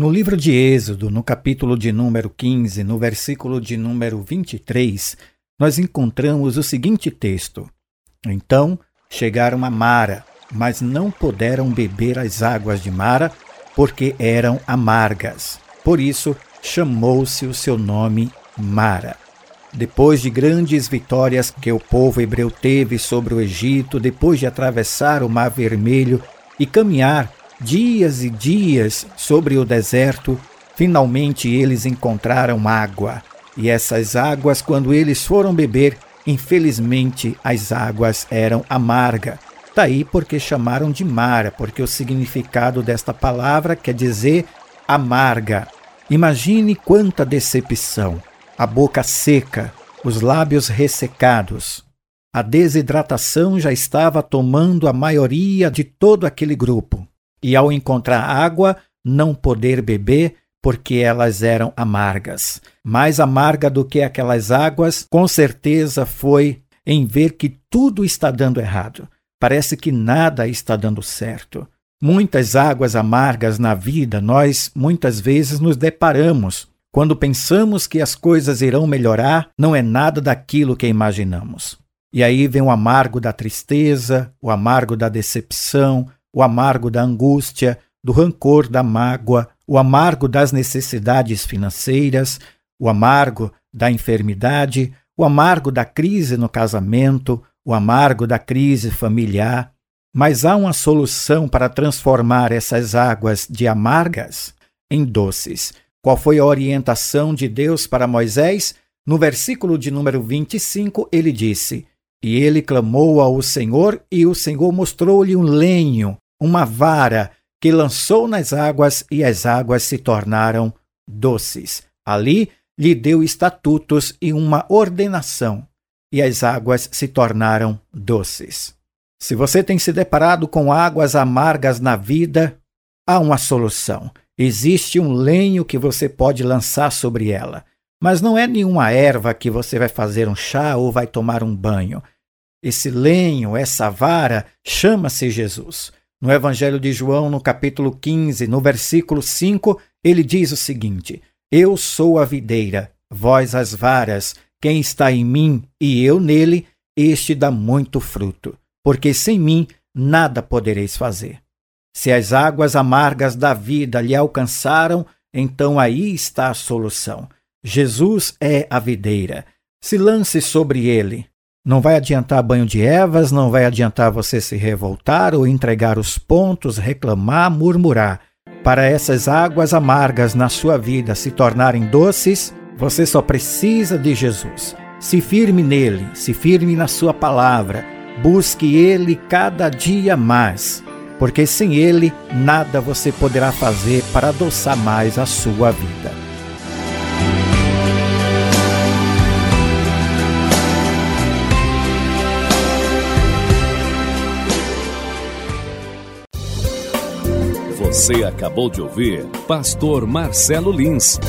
No livro de Êxodo, no capítulo de número 15, no versículo de número 23, nós encontramos o seguinte texto: Então chegaram a Mara, mas não puderam beber as águas de Mara, porque eram amargas. Por isso chamou-se o seu nome Mara. Depois de grandes vitórias que o povo hebreu teve sobre o Egito, depois de atravessar o Mar Vermelho e caminhar dias e dias sobre o deserto, finalmente eles encontraram água. E essas águas, quando eles foram beber, infelizmente as águas eram amargas. Daí porque chamaram de Mara, porque o significado desta palavra quer dizer amarga. Imagine quanta decepção, a boca seca, os lábios ressecados. A desidratação já estava tomando a maioria de todo aquele grupo e ao encontrar água, não poder beber porque elas eram amargas. Mais amarga do que aquelas águas, com certeza foi em ver que tudo está dando errado. Parece que nada está dando certo. Muitas águas amargas na vida nós muitas vezes nos deparamos. Quando pensamos que as coisas irão melhorar, não é nada daquilo que imaginamos. E aí vem o amargo da tristeza, o amargo da decepção, o amargo da angústia, do rancor, da mágoa, o amargo das necessidades financeiras, o amargo da enfermidade, o amargo da crise no casamento, o amargo da crise familiar. Mas há uma solução para transformar essas águas de amargas em doces. Qual foi a orientação de Deus para Moisés? No versículo de número 25, ele disse: E ele clamou ao Senhor, e o Senhor mostrou-lhe um lenho uma vara que lançou nas águas e as águas se tornaram doces. Ali lhe deu estatutos e uma ordenação, e as águas se tornaram doces. Se você tem se deparado com águas amargas na vida, há uma solução. Existe um lenho que você pode lançar sobre ela, mas não é nenhuma erva que você vai fazer um chá ou vai tomar um banho. Esse lenho, essa vara, chama-se Jesus. No Evangelho de João, no capítulo 15, no versículo 5, ele diz o seguinte: Eu sou a videira, vós as varas, quem está em mim e eu nele, este dá muito fruto, porque sem mim nada podereis fazer. Se as águas amargas da vida lhe alcançaram, então aí está a solução. Jesus é a videira. Se lance sobre ele, não vai adiantar banho de ervas, não vai adiantar você se revoltar ou entregar os pontos, reclamar, murmurar. Para essas águas amargas na sua vida se tornarem doces, você só precisa de Jesus. Se firme nele, se firme na sua palavra, busque ele cada dia mais, porque sem ele nada você poderá fazer para adoçar mais a sua vida. Você acabou de ouvir Pastor Marcelo Lins.